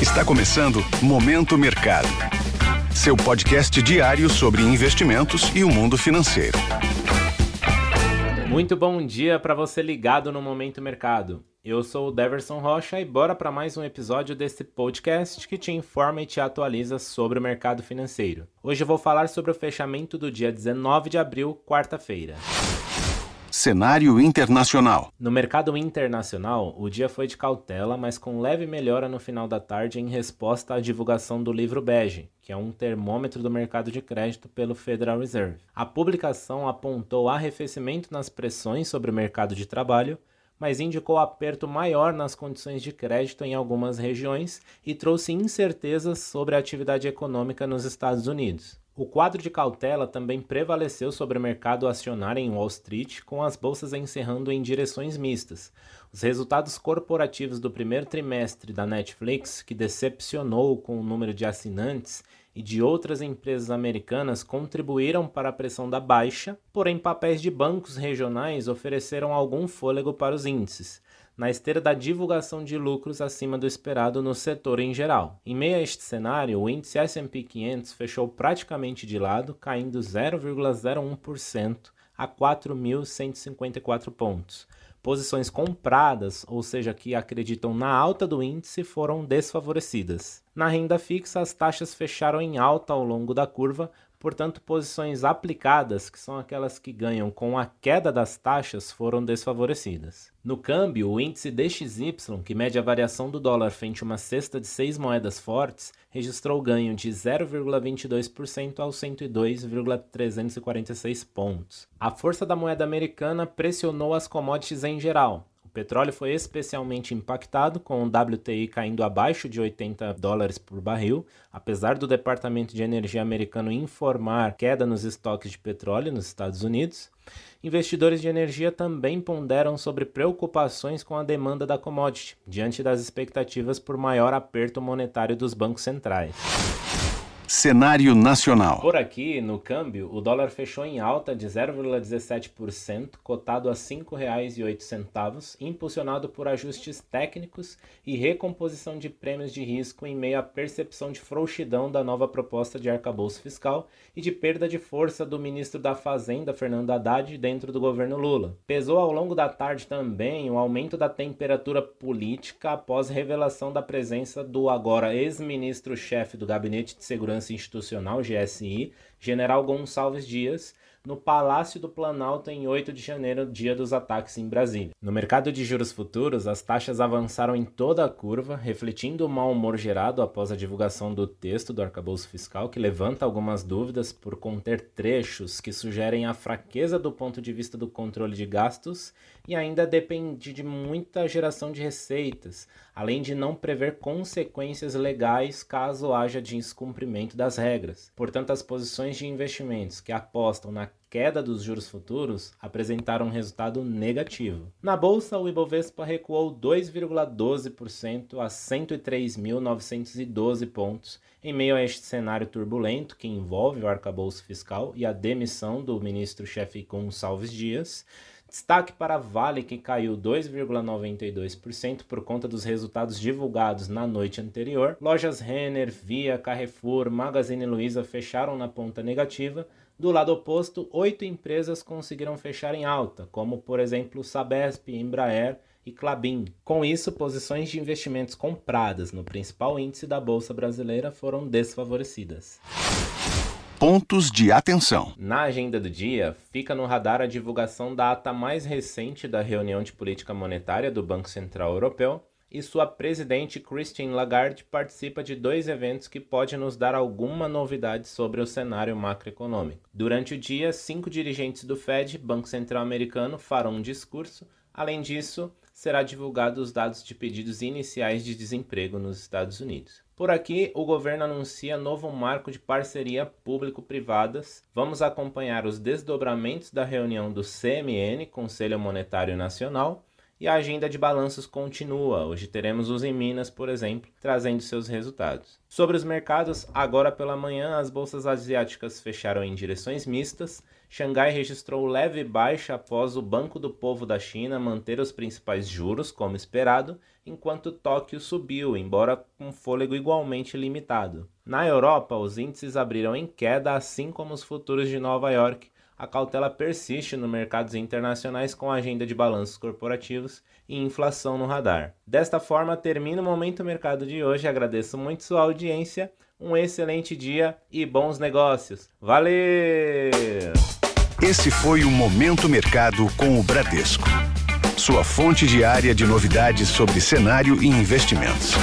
Está começando Momento Mercado. Seu podcast diário sobre investimentos e o mundo financeiro. Muito bom dia para você ligado no Momento Mercado. Eu sou o Deverson Rocha e bora para mais um episódio desse podcast que te informa e te atualiza sobre o mercado financeiro. Hoje eu vou falar sobre o fechamento do dia 19 de abril, quarta-feira. Cenário internacional. No mercado internacional, o dia foi de cautela, mas com leve melhora no final da tarde em resposta à divulgação do livro bege, que é um termômetro do mercado de crédito pelo Federal Reserve. A publicação apontou arrefecimento nas pressões sobre o mercado de trabalho, mas indicou aperto maior nas condições de crédito em algumas regiões e trouxe incertezas sobre a atividade econômica nos Estados Unidos. O quadro de cautela também prevaleceu sobre o mercado acionário em Wall Street, com as bolsas encerrando em direções mistas. Os resultados corporativos do primeiro trimestre da Netflix, que decepcionou com o número de assinantes, e de outras empresas americanas contribuíram para a pressão da baixa, porém papéis de bancos regionais ofereceram algum fôlego para os índices na esteira da divulgação de lucros acima do esperado no setor em geral. Em meio a este cenário, o índice S&P 500 fechou praticamente de lado, caindo 0,01% a 4.154 pontos. Posições compradas, ou seja, que acreditam na alta do índice, foram desfavorecidas. Na renda fixa, as taxas fecharam em alta ao longo da curva, Portanto, posições aplicadas, que são aquelas que ganham com a queda das taxas, foram desfavorecidas. No câmbio, o índice DXY, que mede a variação do dólar frente a uma cesta de seis moedas fortes, registrou ganho de 0,22% aos 102,346 pontos. A força da moeda americana pressionou as commodities em geral, petróleo foi especialmente impactado, com o WTI caindo abaixo de 80 dólares por barril, apesar do Departamento de Energia americano informar queda nos estoques de petróleo nos Estados Unidos. Investidores de energia também ponderam sobre preocupações com a demanda da commodity, diante das expectativas por maior aperto monetário dos bancos centrais. Cenário nacional. Por aqui, no câmbio, o dólar fechou em alta de 0,17%, cotado a R$ 5,08, impulsionado por ajustes técnicos e recomposição de prêmios de risco em meio à percepção de frouxidão da nova proposta de arcabouço fiscal e de perda de força do ministro da Fazenda, Fernando Haddad, dentro do governo Lula. Pesou ao longo da tarde também o aumento da temperatura política após revelação da presença do agora ex-ministro-chefe do Gabinete de Segurança Segurança Institucional, GSI, General Gonçalves Dias, no Palácio do Planalto em 8 de janeiro, dia dos ataques em Brasília. No mercado de juros futuros, as taxas avançaram em toda a curva, refletindo o mau humor gerado após a divulgação do texto do arcabouço fiscal, que levanta algumas dúvidas por conter trechos que sugerem a fraqueza do ponto de vista do controle de gastos e ainda depende de muita geração de receitas, além de não prever consequências legais caso haja descumprimento das regras. Portanto, as posições de investimentos que apostam na queda dos juros futuros apresentaram um resultado negativo. Na bolsa, o Ibovespa recuou 2,12% a 103.912 pontos, em meio a este cenário turbulento que envolve o arcabouço fiscal e a demissão do ministro-chefe Gonçalves Dias. Destaque para Vale, que caiu 2,92% por conta dos resultados divulgados na noite anterior. Lojas Renner, Via, Carrefour, Magazine Luiza fecharam na ponta negativa, do lado oposto, oito empresas conseguiram fechar em alta, como por exemplo Sabesp, Embraer e Clabin. Com isso, posições de investimentos compradas no principal índice da Bolsa Brasileira foram desfavorecidas. Pontos de atenção. Na agenda do dia, fica no radar a divulgação da ata mais recente da reunião de política monetária do Banco Central Europeu, e sua presidente Christine Lagarde participa de dois eventos que podem nos dar alguma novidade sobre o cenário macroeconômico. Durante o dia, cinco dirigentes do Fed, Banco Central Americano, farão um discurso. Além disso, será divulgado os dados de pedidos iniciais de desemprego nos Estados Unidos. Por aqui, o governo anuncia novo marco de parceria público-privadas. Vamos acompanhar os desdobramentos da reunião do CMN, Conselho Monetário Nacional, e a agenda de balanços continua. Hoje teremos os em Minas, por exemplo, trazendo seus resultados. Sobre os mercados, agora pela manhã as bolsas asiáticas fecharam em direções mistas. Xangai registrou leve baixa após o Banco do Povo da China manter os principais juros, como esperado, enquanto Tóquio subiu, embora com fôlego igualmente limitado. Na Europa, os índices abriram em queda, assim como os futuros de Nova York, a cautela persiste nos mercados internacionais com a agenda de balanços corporativos e inflação no radar. Desta forma, termina o Momento Mercado de hoje. Agradeço muito sua audiência, um excelente dia e bons negócios. Valeu! Esse foi o Momento Mercado com o Bradesco. Sua fonte diária de novidades sobre cenário e investimentos.